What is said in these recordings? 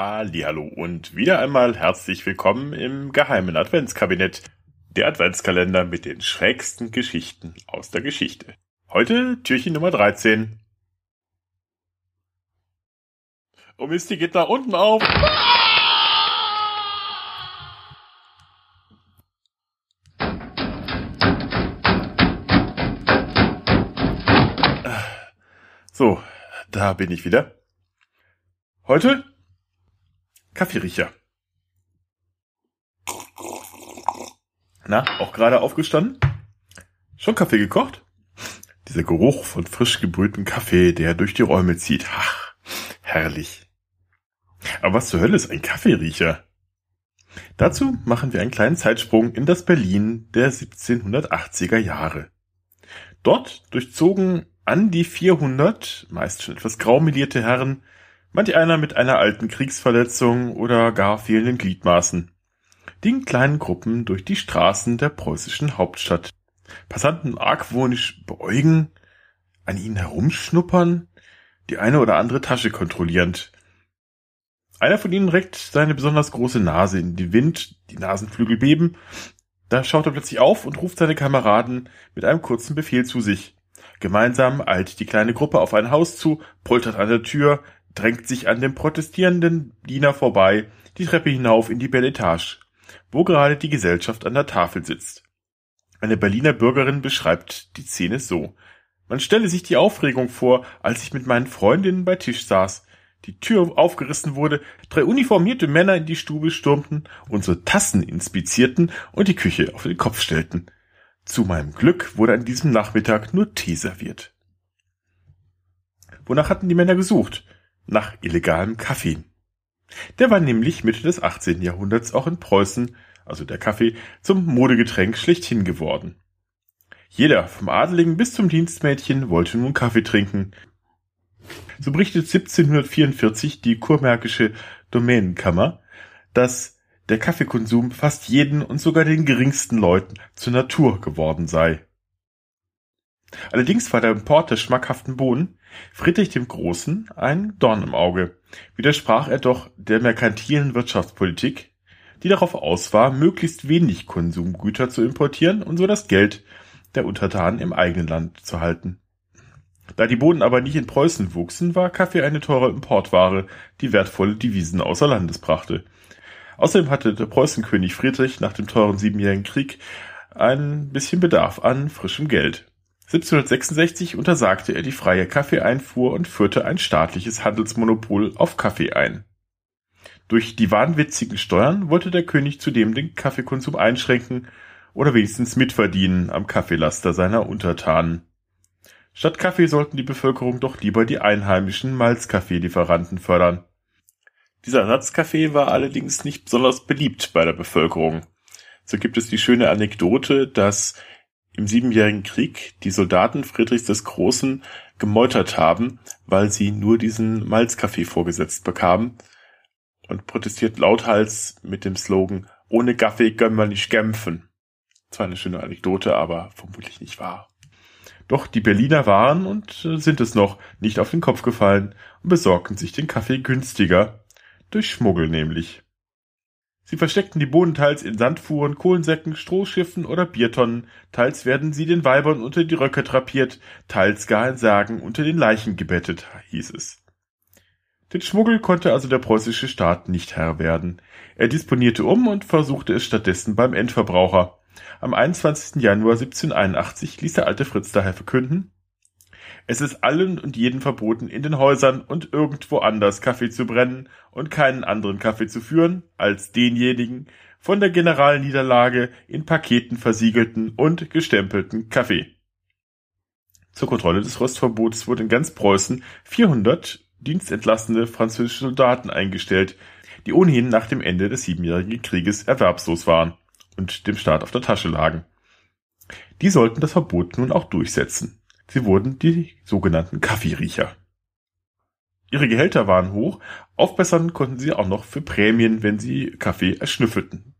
Hallo und wieder einmal herzlich willkommen im geheimen Adventskabinett. Der Adventskalender mit den schrägsten Geschichten aus der Geschichte. Heute Türchen Nummer 13. Oh Mist, die geht nach unten auf. So, da bin ich wieder. Heute Kaffeeriecher. Na, auch gerade aufgestanden? Schon Kaffee gekocht? Dieser Geruch von frisch gebrühtem Kaffee, der durch die Räume zieht. Ach, herrlich. Aber was zur Hölle ist ein Kaffeeriecher? Dazu machen wir einen kleinen Zeitsprung in das Berlin der 1780er Jahre. Dort durchzogen an die 400, meist schon etwas graumelierte Herren, manch einer mit einer alten Kriegsverletzung oder gar fehlenden Gliedmaßen, die in kleinen Gruppen durch die Straßen der preußischen Hauptstadt. Passanten argwöhnisch beäugen, an ihnen herumschnuppern, die eine oder andere Tasche kontrollierend. Einer von ihnen reckt seine besonders große Nase in den Wind, die Nasenflügel beben, da schaut er plötzlich auf und ruft seine Kameraden mit einem kurzen Befehl zu sich. Gemeinsam eilt die kleine Gruppe auf ein Haus zu, poltert an der Tür, drängt sich an dem protestierenden Diener vorbei, die Treppe hinauf in die Belle Etage, wo gerade die Gesellschaft an der Tafel sitzt. Eine Berliner Bürgerin beschreibt die Szene so. Man stelle sich die Aufregung vor, als ich mit meinen Freundinnen bei Tisch saß, die Tür aufgerissen wurde, drei uniformierte Männer in die Stube stürmten, unsere Tassen inspizierten und die Küche auf den Kopf stellten. Zu meinem Glück wurde an diesem Nachmittag nur Tee serviert. Wonach hatten die Männer gesucht? Nach illegalem Kaffee. Der war nämlich Mitte des 18. Jahrhunderts auch in Preußen, also der Kaffee, zum Modegetränk schlechthin geworden. Jeder, vom Adeligen bis zum Dienstmädchen, wollte nun Kaffee trinken. So berichtet 1744 die kurmärkische Domänenkammer, dass der Kaffeekonsum fast jeden und sogar den geringsten Leuten zur Natur geworden sei. Allerdings war der Import der schmackhaften Bohnen Friedrich dem Großen ein Dorn im Auge, widersprach er doch der merkantilen Wirtschaftspolitik, die darauf aus war, möglichst wenig Konsumgüter zu importieren und so das Geld der Untertanen im eigenen Land zu halten. Da die Bohnen aber nicht in Preußen wuchsen, war Kaffee eine teure Importware, die wertvolle Devisen außer Landes brachte. Außerdem hatte der Preußenkönig Friedrich nach dem teuren Siebenjährigen Krieg ein bisschen Bedarf an frischem Geld. 1766 untersagte er die freie Kaffeeeinfuhr und führte ein staatliches Handelsmonopol auf Kaffee ein. Durch die wahnwitzigen Steuern wollte der König zudem den Kaffeekonsum einschränken oder wenigstens mitverdienen am Kaffeelaster seiner Untertanen. Statt Kaffee sollten die Bevölkerung doch lieber die einheimischen Malzkaffeelieferanten fördern. Dieser Ersatzkaffee war allerdings nicht besonders beliebt bei der Bevölkerung. So gibt es die schöne Anekdote, dass im Siebenjährigen Krieg die Soldaten Friedrichs des Großen gemeutert haben, weil sie nur diesen Malzkaffee vorgesetzt bekamen und protestiert lauthals mit dem Slogan Ohne Kaffee können wir nicht kämpfen. Zwar eine schöne Anekdote, aber vermutlich nicht wahr. Doch die Berliner waren und sind es noch nicht auf den Kopf gefallen und besorgten sich den Kaffee günstiger durch Schmuggel nämlich. Sie versteckten die Bohnen teils in Sandfuhren, Kohlensäcken, Strohschiffen oder Biertonnen, teils werden sie den Weibern unter die Röcke drapiert, teils gar in Särgen unter den Leichen gebettet, hieß es. Den Schmuggel konnte also der preußische Staat nicht Herr werden. Er disponierte um und versuchte es stattdessen beim Endverbraucher. Am 21. Januar 1781 ließ der alte Fritz daher verkünden, es ist allen und jeden verboten, in den Häusern und irgendwo anders Kaffee zu brennen und keinen anderen Kaffee zu führen, als denjenigen von der Generalniederlage in Paketen versiegelten und gestempelten Kaffee. Zur Kontrolle des Rostverbots wurden in ganz Preußen 400 dienstentlassene französische Soldaten eingestellt, die ohnehin nach dem Ende des Siebenjährigen Krieges erwerbslos waren und dem Staat auf der Tasche lagen. Die sollten das Verbot nun auch durchsetzen. Sie wurden die sogenannten Kaffeeriecher. Ihre Gehälter waren hoch, aufbessern konnten sie auch noch für Prämien, wenn sie Kaffee erschnüffelten.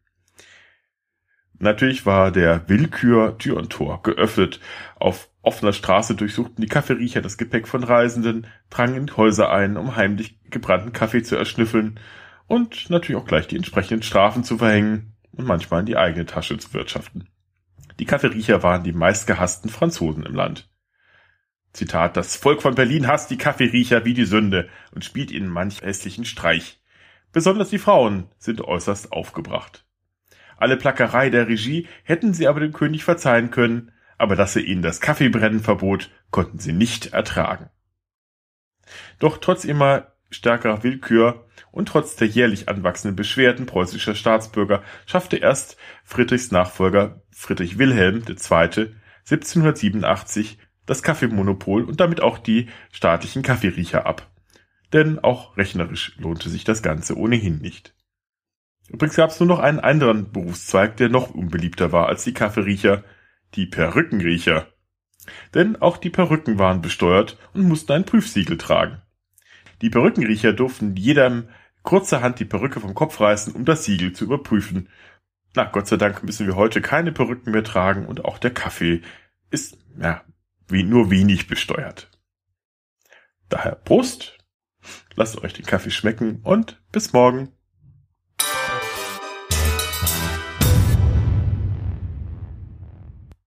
Natürlich war der Willkür Tür und Tor geöffnet. Auf offener Straße durchsuchten die Kaffeeriecher das Gepäck von Reisenden, drangen in Häuser ein, um heimlich gebrannten Kaffee zu erschnüffeln und natürlich auch gleich die entsprechenden Strafen zu verhängen und manchmal in die eigene Tasche zu wirtschaften. Die Kaffeeriecher waren die meistgehassten Franzosen im Land. Zitat, das Volk von Berlin hasst die Kaffeeriecher wie die Sünde und spielt ihnen manch hässlichen Streich. Besonders die Frauen sind äußerst aufgebracht. Alle Plackerei der Regie hätten sie aber dem König verzeihen können, aber dass er ihnen das Kaffeebrennen verbot, konnten sie nicht ertragen. Doch trotz immer stärkerer Willkür und trotz der jährlich anwachsenden Beschwerden preußischer Staatsbürger schaffte erst Friedrichs Nachfolger Friedrich Wilhelm II. 1787 das Kaffeemonopol und damit auch die staatlichen Kaffeeriecher ab. Denn auch rechnerisch lohnte sich das Ganze ohnehin nicht. Übrigens gab es nur noch einen anderen Berufszweig, der noch unbeliebter war als die Kaffeeriecher, die Perückenriecher. Denn auch die Perücken waren besteuert und mussten ein Prüfsiegel tragen. Die Perückenriecher durften jedem kurzerhand die Perücke vom Kopf reißen, um das Siegel zu überprüfen. Na, Gott sei Dank müssen wir heute keine Perücken mehr tragen und auch der Kaffee ist, ja, wie nur wenig besteuert. Daher Prost, lasst euch den Kaffee schmecken und bis morgen.